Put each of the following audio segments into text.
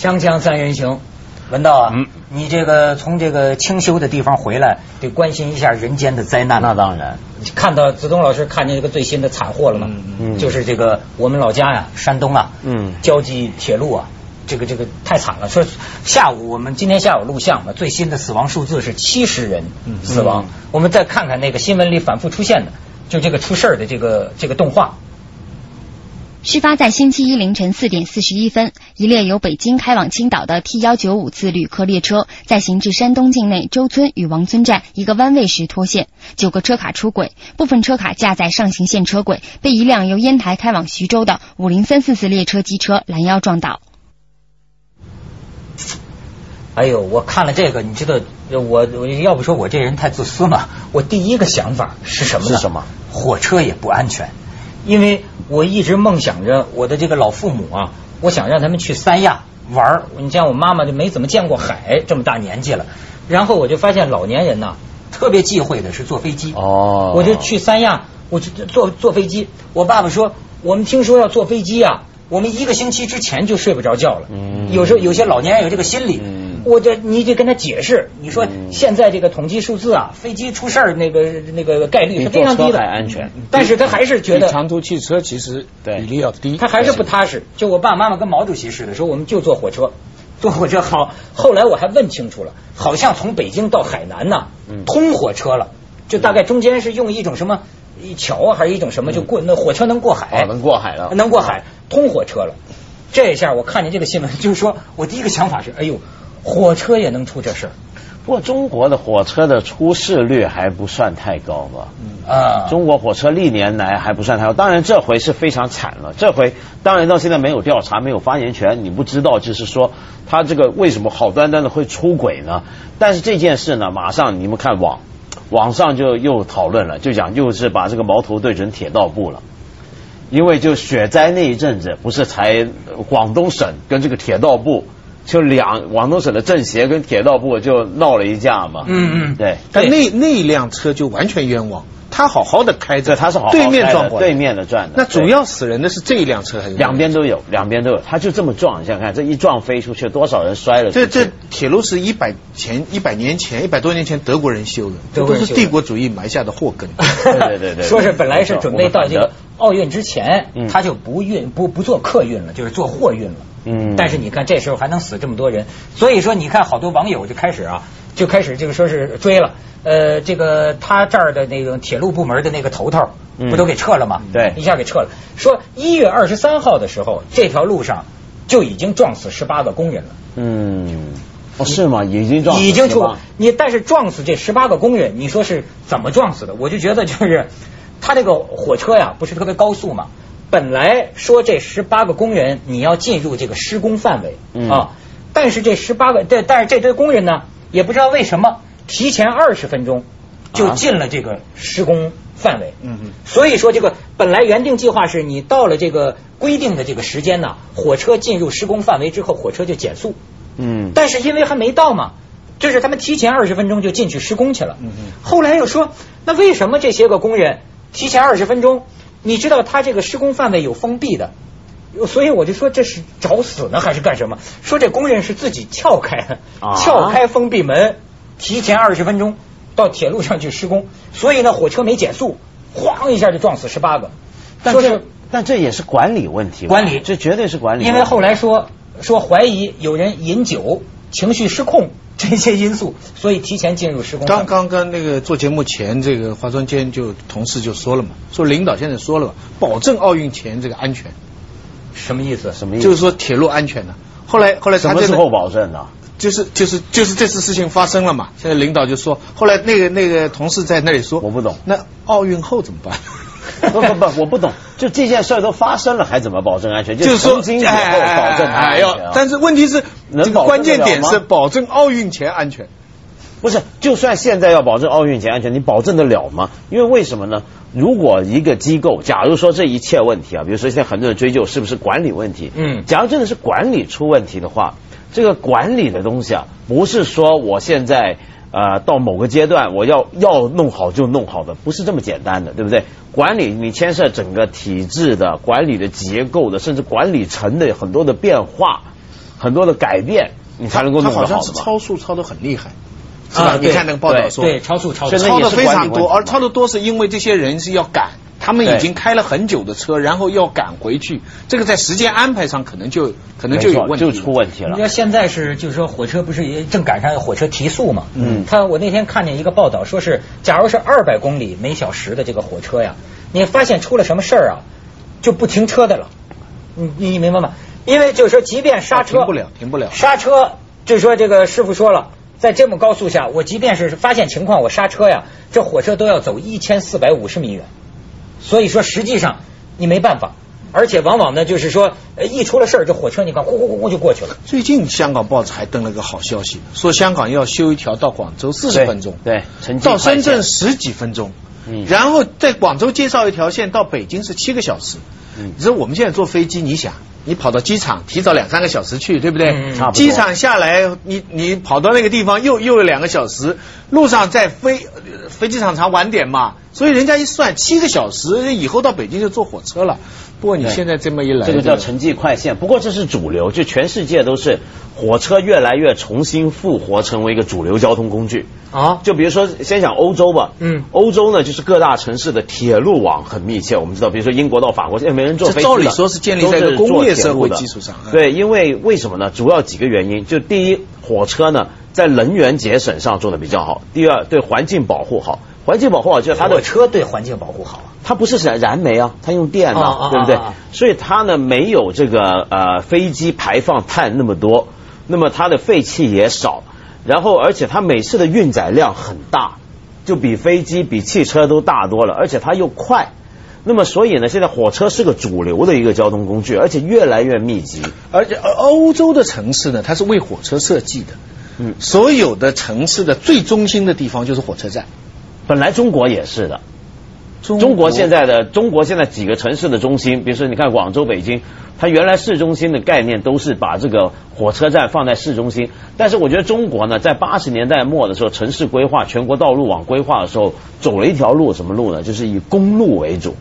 锵锵三人行，文道啊，嗯你这个从这个清修的地方回来，得关心一下人间的灾难。那当然，看到子东老师看见这个最新的惨祸了吗？嗯就是这个我们老家呀，山东啊，嗯胶济铁路啊，这个这个太惨了。说下午我们今天下午录像嘛，最新的死亡数字是七十人死亡。嗯我们再看看那个新闻里反复出现的，就这个出事儿的这个这个动画。事发在星期一凌晨四点四十一分，一列由北京开往青岛的 T 幺九五次旅客列车在行至山东境内周村与王村站一个弯位时脱线，九个车卡出轨，部分车卡架在上行线车轨，被一辆由烟台开往徐州的五零三四次列车机车拦腰撞倒。哎呦，我看了这个，你知道，我我要不说我这人太自私嘛，我第一个想法是什么呢？是什么？火车也不安全，因为我一直梦想着我的这个老父母啊，我想让他们去三亚玩儿。你像我妈妈就没怎么见过海，这么大年纪了，然后我就发现老年人呐、特别忌讳的是坐飞机。哦我就去三亚，我就坐坐飞机。我爸爸说，我们听说要坐飞机啊，我们一个星期之前就睡不着觉了。嗯有时候有些老年人有这个心理，嗯我这你得跟他解释，你说嗯。现在这个统计数字啊，飞机出事儿那个那个概率是非常低的，安全。但是他还是觉得长途汽车其实对。比例要低，他还是不踏实。就我爸爸妈妈跟毛主席似的，说我们就坐火车，坐火车好。后来我还问清楚了，好像从北京到海南呐，嗯。通火车了，就大概中间是用一种什么一桥啊，还是一种什么，就过那火车能过海，哦能过海了。能过海，通火车了。这一下我看见这个新闻，就是说我第一个想法是，哎呦，火车也能出这事儿不过中国的火车的出事率还不算太高吧？啊！中国火车历年来还不算太高，当然这回是非常惨了。这回当然到现在没有调查，没有发言权，你不知道就是说他这个为什么好端端的会出轨呢？但是这件事呢，马上你们看网网上就又讨论了，就讲又是把这个矛头对准铁道部了。因为就雪灾那一阵子，不是才呃广东省跟这个铁道部就两广东省的政协跟铁道部就闹了一架嘛。嗯嗯对，但那那一辆车就完全冤枉，他好好的开着，这他是好好对面撞过来，对面的转的。那主要死人的是这一辆车还是两边都有，两边都有，他就这么撞，你想想看，这一撞飞出去，多少人摔了？这这铁路是一百前一百年前一百多年前德国人修的，这都是帝国主义埋下的祸根。对对对对说是本来是准备到这个奥运之前嗯，他就不运不不做客运了，就是做货运了。嗯但是你看这时候还能死这么多人，所以说你看好多网友就开始啊，就开始这个说是追了。呃，这个他这儿的那个铁路部门的那个头头，嗯不都给撤了吗？对一下给撤了。说一月二十三号的时候，这条路上就已经撞死十八个工人了。嗯，哦是吗？已经撞死已经出你，但是撞死这十八个工人，你说是怎么撞死的？我就觉得就是他这个火车呀，不是特别高速嘛。本来说这十八个工人你要进入这个施工范围、嗯啊，但是这十八个，但但是这堆工人呢，也不知道为什么提前二十分钟就啊进了这个施工范围。嗯嗯所以说这个本来原定计划是你到了这个规定的这个时间呢，火车进入施工范围之后，火车就减速。嗯，但是因为还没到嘛，就是他们提前二十分钟就进去施工去了。嗯嗯后来又说，那为什么这些个工人提前二十分钟？你知道他这个施工范围有封闭的，所以我就说这是找死呢还是干什么？说这工人是自己撬开的，啊撬开封闭门，提前二十分钟到铁路上去施工，所以呢火车没减速，哐一下就撞死十八个。但是但这也是管理问题，管理这绝对是管理。因为后来说说怀疑有人饮酒、情绪失控这些因素，所以提前进入施工。刚刚跟那个做节目前，这个化妆间就同事就说了嘛，说领导现在说了嘛，保证奥运前这个安全，什么意思？什么意思？就是说铁路安全的。后来后来他这个什么时候保证的？就是就是就是这次事情发生了嘛，现在领导就说，后来那个那个同事在那里说，我不懂那奥运后怎么办？不不不，我不懂，就这件事儿都发生了，还怎么保证安全？就是说曾经以后保证它安全哎呦啊。但是问题是，这个能保证关键点是保证奥运前安全。不是，就算现在要保证奥运前安全，你保证得了吗？因为为什么呢？如果一个机构，假如说这一切问题啊，比如说现在很多人追究是不是管理问题，嗯假如真的是管理出问题的话，这个管理的东西啊，不是说我现在呃到某个阶段我要要弄好就弄好的，不是这么简单的，对不对？管理你牵涉整个体制的管理的结构的，甚至管理层的很多的变化。很多的改变，你才能够弄他好像是。超速超的很厉害，是吧？啊你看那个报道说，对超速超超的非常多，而超的多是因为这些人是要赶，他们已经开了很久的车，然后要赶回去，这个在时间安排上可能就可能就有问题了，就出问题了你知。道现在是就是说火车不是也正赶上火车提速嘛？嗯他我那天看见一个报道，说是假如是二百公里每小时的这个火车呀，你发现出了什么事儿啊，就不停车的了。你你明白吗？因为就是说，即便刹车、停不了停不了刹车就是说这个师傅说了，在这么高速下，我即便是发现情况，我刹车呀，这火车都要走一千四百五十米远。所以说，实际上你没办法，而且往往呢，就是说，呃一出了事儿，这火车你看，呼呼呼呼就过去了。最近香港报纸还登了个好消息，说香港要修一条到广州四十分钟，对到深圳十几分钟，嗯然后在广州介绍一条线到北京是七个小时。嗯你说我们现在坐飞机，你想，你跑到机场提早两三个小时去，对不对？嗯差不多机场下来，你你跑到那个地方又又有两个小时，路上再飞，呃飞机场常晚点嘛，所以人家一算七个小时，以后到北京就坐火车了。不过你现在这么一来，这个叫城际快线，不过这是主流，就全世界都是火车越来越重新复活成为一个主流交通工具。啊，就比如说，先讲欧洲吧，嗯欧洲呢就是各大城市的铁路网很密切。我们知道，比如说英国到法国，现在没人坐飞机了这照理说是建立在工业社会基础上嗯对，因为为什么呢？主要几个原因，就第一，火车呢在能源节省上做的比较好；第二，对环境保护好。环境保护好，就是它的火车对环境保护好啊。它不是燃燃煤啊，它用电的，啊啊啊对不对？所以它呢没有这个呃飞机排放碳那么多，那么它的废气也少，然后而且它每次的运载量很大，就比飞机比汽车都大多了，而且它又快。那么所以呢，现在火车是个主流的一个交通工具，而且越来越密集。而且呃欧洲的城市呢，它是为火车设计的。嗯所有的城市的最中心的地方就是火车站。本来中国也是的，中国现在的中国现在几个城市的中心，比如说你看广州、北京，它原来市中心的概念都是把这个火车站放在市中心，但是我觉得中国呢，在八十年代末的时候，城市规划、全国道路网规划的时候，走了一条路，什么路呢？就是以公路为主，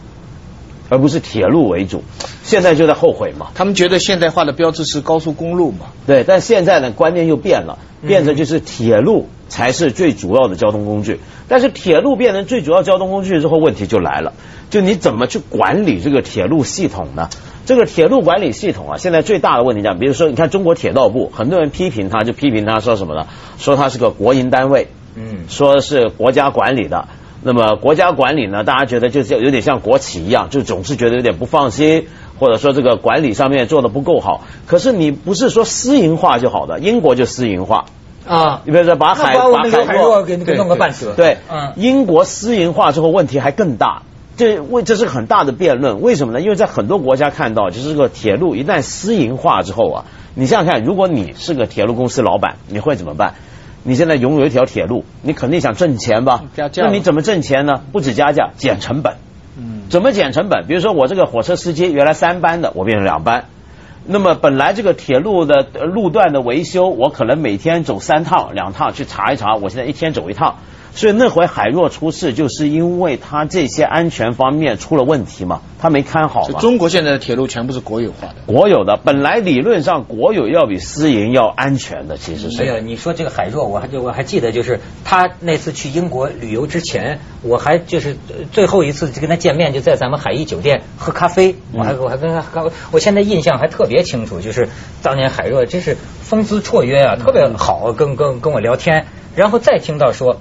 而不是铁路为主。现在就在后悔嘛。他们觉得现代化的标志是高速公路嘛。对，但现在呢，观念又变了，变成就是铁路才是最主要的交通工具。但是铁路变成最主要交通工具之后，问题就来了，就你怎么去管理这个铁路系统呢？这个铁路管理系统啊，现在最大的问题讲，比如说，你看中国铁道部，很多人批评他，就批评他说什么呢？说他是个国营单位，嗯说是国家管理的。那么国家管理呢，大家觉得就是有点像国企一样，就总是觉得有点不放心，或者说这个管理上面做的不够好。可是你不是说私营化就好的，英国就私营化，啊，你比如说把海那把海海若给弄个半死。对，嗯英国私营化之后问题还更大。这为这是个很大的辩论，为什么呢？因为在很多国家看到，就是这个铁路一旦私营化之后啊，你想想看，如果你是个铁路公司老板，你会怎么办？你现在拥有一条铁路，你肯定想挣钱吧？加价那你怎么挣钱呢？不止加价，减成本。嗯，怎么减成本？比如说我这个火车司机原来三班的，我变成两班。那么本来这个铁路的路段的维修，我可能每天走三趟、两趟去查一查，我现在一天走一趟。所以那回海若出事，就是因为他这些安全方面出了问题嘛，他没看好嘛。中国现在的铁路全部是国有化的。国有的本来理论上国有要比私营要安全的，其实没有，是。你说这个海若，我还就我还记得，就是他那次去英国旅游之前，我还就是呃最后一次就跟他见面，就在咱们海逸酒店喝咖啡，我还我还跟他喝，我现在印象还特别清楚，就是当年海若真是风姿绰约啊，特别好，跟跟跟我聊天，然后再听到说。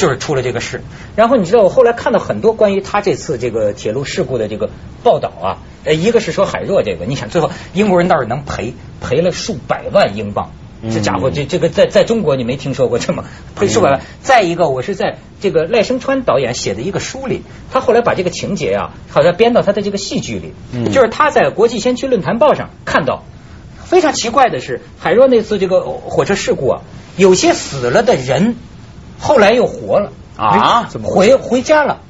就是出了这个事，然后你知道我后来看到很多关于他这次这个铁路事故的这个报道啊，呃，一个是说海若这个，你想最后英国人倒是能赔赔了数百万英镑，这家伙这这个在在中国你没听说过这么赔数百万。再一个，我是在这个赖声川导演写的一个书里，他后来把这个情节啊，好像编到他的这个戏剧里，嗯。就是他在国际先驱论坛报上看到。非常奇怪的是，海若那次这个火车事故啊，有些死了的人后来又活了啊怎么回回家了？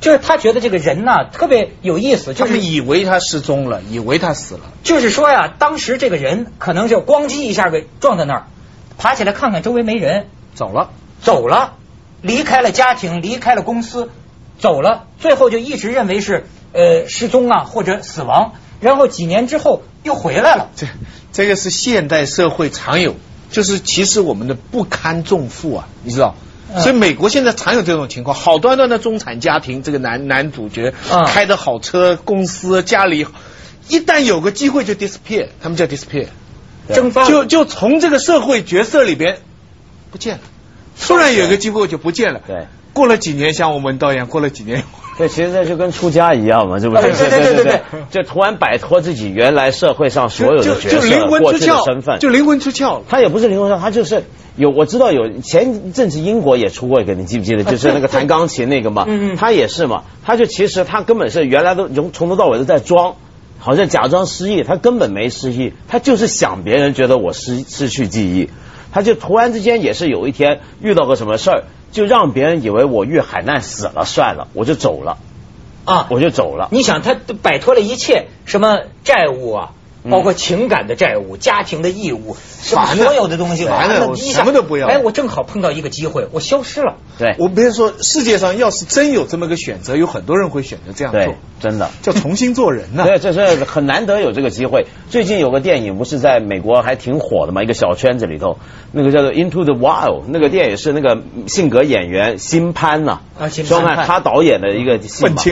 就是他觉得这个人呐、特别有意思，就是以为他失踪了，以为他死了。就是说呀，当时这个人可能就咣叽一下给撞在那儿，爬起来看看周围没人，走了，走了，离开了家庭，离开了公司，走了，最后就一直认为是呃失踪啊或者死亡。然后几年之后又回来了。这这个是现代社会常有，就是其实我们的不堪重负啊，你知道。嗯所以美国现在常有这种情况，好端端的中产家庭，这个男男主角、嗯开的好车，公司家里一旦有个机会就 disappear，他们叫 disappear，对蒸发就就从这个社会角色里边不见了。突然有个机会就不见了。对，过了几年，像我们导演，过了几年，对，其实这就跟出家一样嘛，是不是？对对对对对就突然摆脱自己原来社会上所有的角色、就灵魂出窍，身份，就灵魂出窍了。他也不是灵魂出窍，他就是有我知道有前一阵子英国也出过一个，你记不记得？就是那个弹钢琴那个嘛，他也是嘛，他就其实他根本是原来都从从头到尾都在装。好像假装失忆，他根本没失忆，他就是想别人觉得我失失去记忆，他就突然之间也是有一天遇到个什么事儿，就让别人以为我遇海难死了，算了，我就走了，啊，我就走了。你想，他摆脱了一切什么债务啊，嗯包括情感的债务、家庭的义务，什么所有的东西，什么都不要。哎，我正好碰到一个机会，我消失了。对。我别说世界上要是真有这么个选择，有很多人会选择这样做。对，，真的。叫重新做人呐。对，这是很难得有这个机会。最近有个电影不是在美国还挺火的嘛，一个小圈子里头，那个叫做《Into the Wild》，那个电影是那个性格演员辛潘呐，啊辛兄潘他导演的一个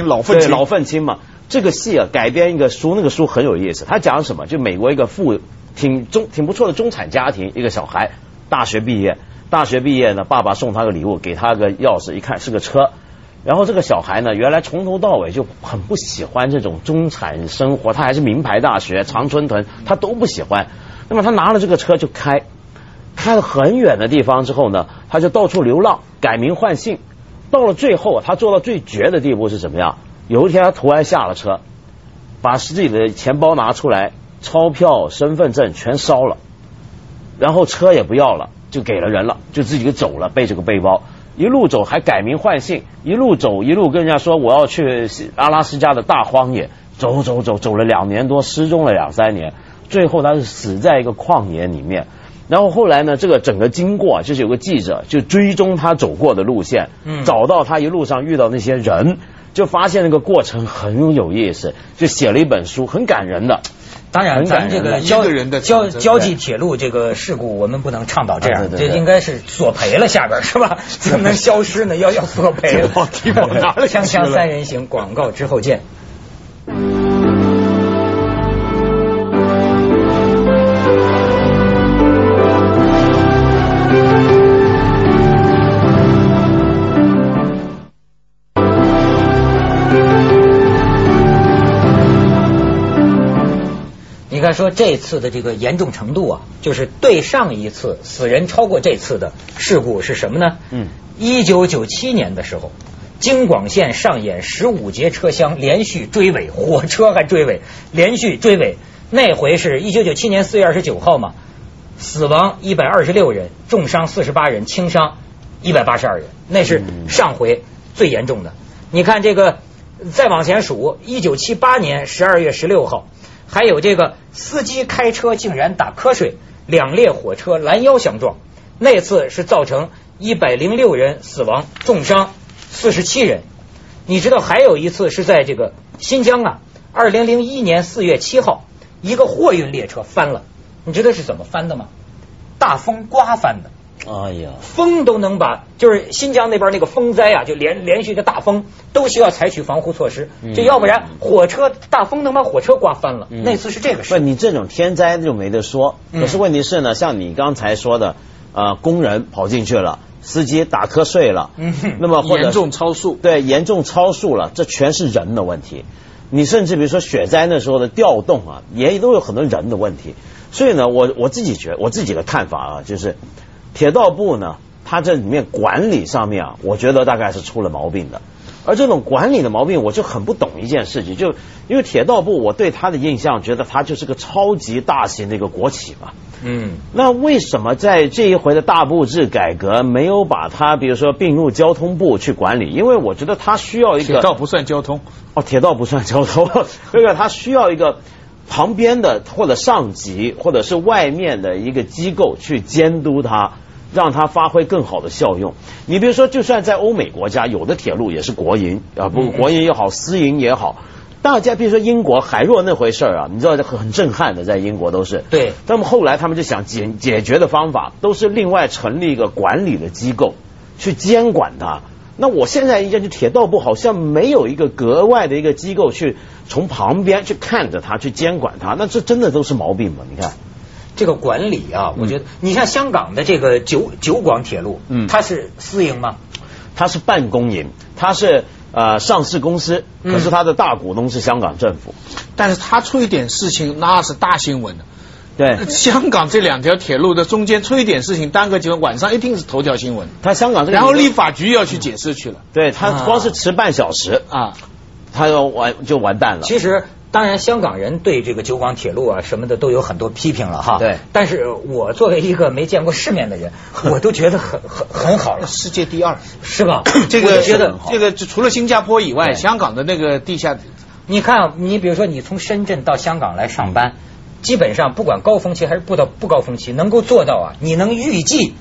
老愤青。老愤青嘛。这个戏啊改编一个书，那个书很有意思。他讲什么？就美国一个富挺中挺不错的中产家庭，一个小孩大学毕业，大学毕业呢，爸爸送他个礼物，给他个钥匙，一看是个车。然后这个小孩呢，原来从头到尾就很不喜欢这种中产生活，他还是名牌大学常春藤，他都不喜欢。那么他拿了这个车就开，开了很远的地方之后呢，他就到处流浪，改名换姓。到了最后，他做到最绝的地步是怎么样？有一天他突然下了车，把自己的钱包拿出来，钞票、身份证全烧了，然后车也不要了，就给了人了，就自己就走了，背着个背包。一路走还改名换姓，一路走一路跟人家说我要去阿拉斯加的大荒野，走走走走了两年多，失踪了两三年，最后他是死在一个旷野里面。然后后来呢，这个整个经过啊就是有个记者就追踪他走过的路线，嗯找到他一路上遇到那些人，就发现那个过程很有意思，就写了一本书，很感人的。当然，咱这个交人的交交际铁路这个事故，我们不能倡导这样，啊对对对这应该是索赔了，下边是吧？怎么能消失呢？要要索赔了 锵锵三人行，广告之后见。你看，说这次的这个严重程度啊，就是对上一次死人超过这次的事故是什么呢？嗯，一九九七年的时候，京广线上演十五节车厢连续追尾，火车还追尾，连续追尾。那回是一九九七年四月二十九号嘛，死亡一百二十六人，重伤四十八人，轻伤一百八十二人，那是上回最严重的。你看这个，再往前数，一九七八年十二月十六号。还有这个司机开车竟然打瞌睡，两列火车拦腰相撞，那次是造成一百零六人死亡，重伤四十七人。你知道还有一次是在这个新疆啊，二零零一年四月七号，一个货运列车翻了，你知道是怎么翻的吗？大风刮翻的。哎呀，风都能把，就是新疆那边那个风灾啊，就连连续的大风都需要采取防护措施，嗯就要不然火车大风能把火车刮翻了。嗯那次是这个不，事。你这种天灾就没得说。嗯可是问题是呢，像你刚才说的，呃，工人跑进去了，司机打瞌睡了，嗯那么或者严重超速，对严重超速了，这全是人的问题。你甚至比如说雪灾那时候的调动啊，也都有很多人的问题。所以呢，我我自己觉我自己的看法啊，就是铁道部呢，它这里面管理上面啊，我觉得大概是出了毛病的。而这种管理的毛病，我就很不懂一件事情，就因为铁道部，我对它的印象觉得它就是个超级大型的一个国企嘛。嗯，那为什么在这一回的大部制改革没有把它，比如说并入交通部去管理？因为我觉得它需要一个铁道不算交通，哦，铁道不算交通，这个它需要一个旁边的或者上级或者是外面的一个机构去监督它，让它发挥更好的效用。你比如说，就算在欧美国家，有的铁路也是国营啊，不嗯国营也好，私营也好。大家比如说英国海若那回事儿啊，你知道这很震撼的，在英国都是。对。那么后来他们就想解解决的方法，都是另外成立一个管理的机构去监管它。那我现在一见就铁道部好像没有一个格外的一个机构去从旁边去看着它去监管它，那这真的都是毛病吗？你看。这个管理啊，我觉得你像香港的这个九九广铁路，嗯，它是私营吗？它是半公营，它是呃上市公司，可是它的大股东是香港政府。但是它出一点事情，那是大新闻的。对，香港这两条铁路的中间出一点事情，耽搁几个，晚上一定是头条新闻。他香港这个，然后立法局要去解释去了。对，他光是迟半小时啊，他要完就完蛋了。其实。当然，香港人对这个九广铁路啊什么的都有很多批评了哈。对。但是我作为一个没见过世面的人，我都觉得很很很好了。世界第二，是吧？这个觉得这个除了新加坡以外，香港的那个地下，你看，你比如说你从深圳到香港来上班，基本上不管高峰期还是不到不高峰期，能够做到啊，你能预计，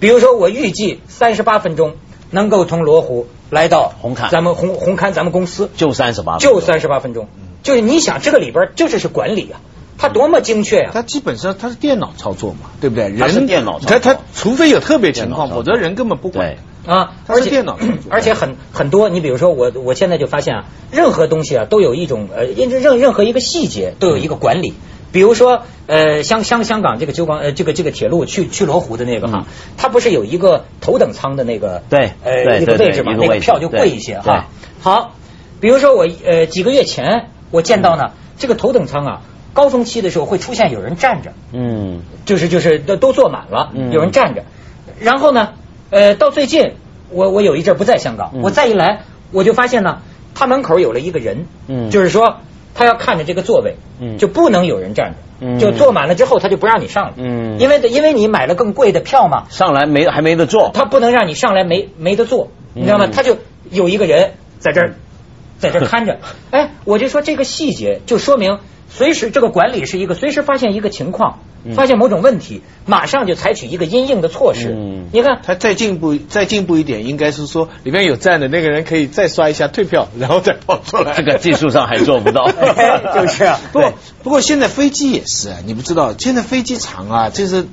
比如说我预计三十八分钟能够从罗湖来到红磡，咱们红红磡咱们公司就三十八，就三十八分钟。就是你想这个里边就是是管理啊，它多么精确啊！它基本上它是电脑操作嘛，对不对？人电脑，它它除非有特别情况，否则人根本不管。啊，而且电脑，而且很很多，你比如说我我现在就发现啊，任何东西啊都有一种呃，任任何一个细节都有一个管理。比如说呃，香香香港这个九广呃这个这个铁路去去罗湖的那个哈，它不是有一个头等舱的那个对呃一个位置嘛，那个票就贵一些哈。好，比如说我呃几个月前。我见到呢，这个头等舱啊，高峰期的时候会出现有人站着，嗯，就是就是都都坐满了，有人站着。然后呢，呃，到最近我我有一阵不在香港，我再一来，我就发现呢，他门口有了一个人，嗯，就是说他要看着这个座位，嗯，就不能有人站着，嗯，就坐满了之后他就不让你上了，嗯，因为因为你买了更贵的票嘛，上来没还没得坐，他不能让你上来没没得坐，你知道吗？他就有一个人在这儿。在这看着，哎，我就说这个细节就说明，随时这个管理是一个随时发现一个情况，发现某种问题，马上就采取一个因应的措施。你看，他再进步再进步一点，应该是说里面有站的那个人可以再刷一下退票，然后再跑出来。这个技术上还做不到，就是啊。不过不过现在飞机也是啊，你不知道，现在飞机场啊，就是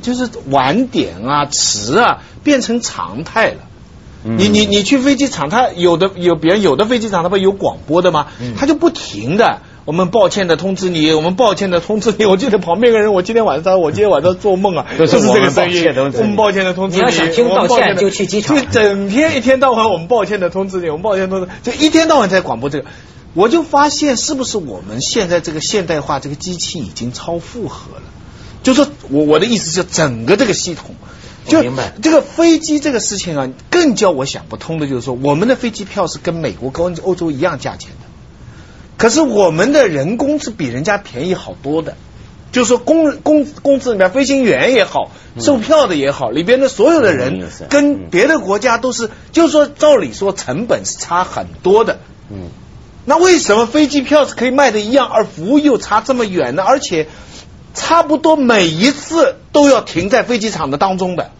就是晚点啊、迟啊，变成常态了。你你你去飞机场，他有的有别人有的飞机场，他不有广播的吗？他就不停的，我们抱歉的通知你，我们抱歉的通知你。我记得旁边个人，我今天晚上我今天晚上做梦啊，就是这个声音。我们抱歉的通知你。你要想听道歉，就去机场。就整天一天到晚，我们抱歉的通知你，我们抱歉通知，就一天到晚在广播这个。我就发现，是不是我们现在这个现代化这个机器已经超负荷了？就说我我的意思是，整个这个系统。就这个飞机这个事情啊，更叫我想不通的就是说，我们的飞机票是跟美国、跟欧洲一样价钱的，可是我们的人工是比人家便宜好多的。就是说，工工工资里面，飞行员也好，售票的也好，里边的所有的人跟别的国家都是，就是说，照理说成本是差很多的。嗯，那为什么飞机票是可以卖的一样，而服务又差这么远呢？而且差不多每一次都要停在飞机场的当中的。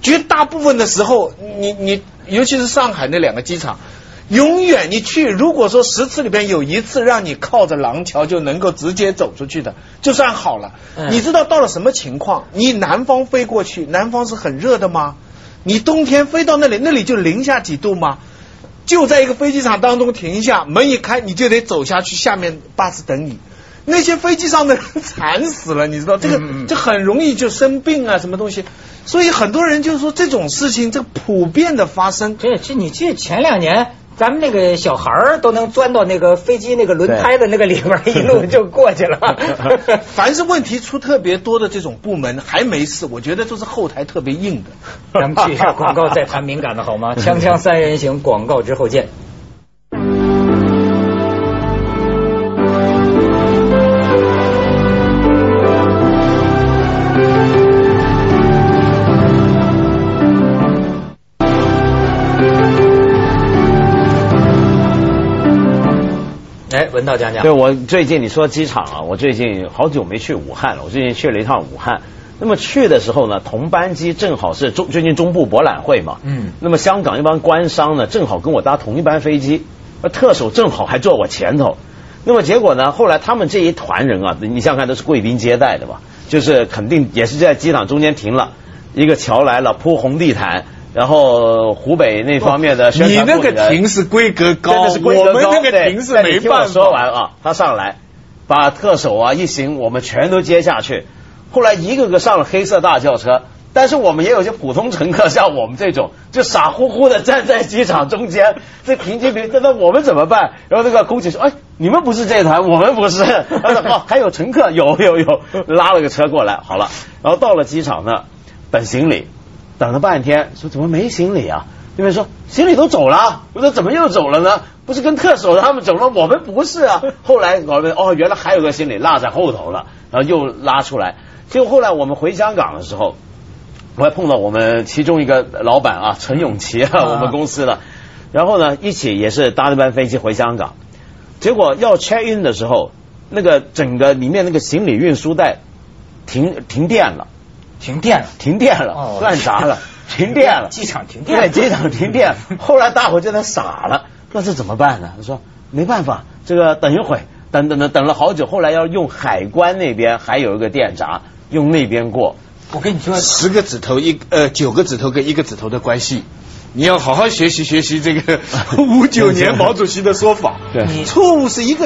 绝大部分的时候，你你尤其是上海那两个机场，永远你去，如果说十次里边有一次让你靠着廊桥就能够直接走出去的，就算好了。你知道到了什么情况？你南方飞过去，南方是很热的吗？你冬天飞到那里，那里就零下几度吗？就在一个飞机场当中停下，门一开，你就得走下去，下面巴士等你。那些飞机上的人惨死了，你知道这个，这很容易就生病啊，什么东西。所以很多人就是说这种事情，这普遍的发生。这这，你记前两年咱们那个小孩儿都能钻到那个飞机那个轮胎的那个里面，一路就过去了。凡是问题出特别多的这种部门还没事，我觉得都是后台特别硬的。咱们去一下广告，再谈敏感的好吗？锵锵三人行，广告之后见。文道讲讲，对我最近你说机场啊，我最近好久没去武汉了。我最近去了一趟武汉，那么去的时候呢，同班机正好是中最近中部博览会嘛，嗯，那么香港一帮官商呢，正好跟我搭同一班飞机，那特首正好还坐我前头。那么结果呢？后来他们这一团人啊，你想想看，都是贵宾接待的吧？就是肯定也是在机场中间停了，一个桥来了，铺红地毯，然后湖北那方面的宣你那个传部的人停是规格高，真的是规格高我们那个对停是没办法。说完啊，他上来把特首啊一行，我们全都接下去。后来一个个上了黑色大轿车，但是我们也有些普通乘客，像我们这种就傻乎乎的站在机场中间，这停机坪，那那我们怎么办？然后那个空姐说：“哎，你们不是这团，我们不是。”他说：“哦，还有乘客，有有有，拉了个车过来，好了。”然后到了机场呢，等行李，等了半天，说怎么没行李啊？那边说行李都走了，我说怎么又走了呢？不是跟特首他们走了，我们不是啊。后来搞的哦，原来还有个行李落在后头了，然后又拉出来。结果后来我们回香港的时候，我还碰到我们其中一个老板啊，陈永琪啊，我们公司的，然后呢一起也是搭那班飞机回香港，结果要 check in 的时候，那个整个里面那个行李运输带停停电了。停电了，停电了哦，乱砸了，停电了，机场停电了对，机场停电。后来大伙就在傻了，那这怎么办呢？他说没办法，这个等一会，等等等等了好久，后来要用海关那边还有一个电闸，用那边过。我跟你说，十个指头一呃九个指头跟一个指头的关系，你要好好学习学习这个 五九年毛主席的说法。对你错误是一个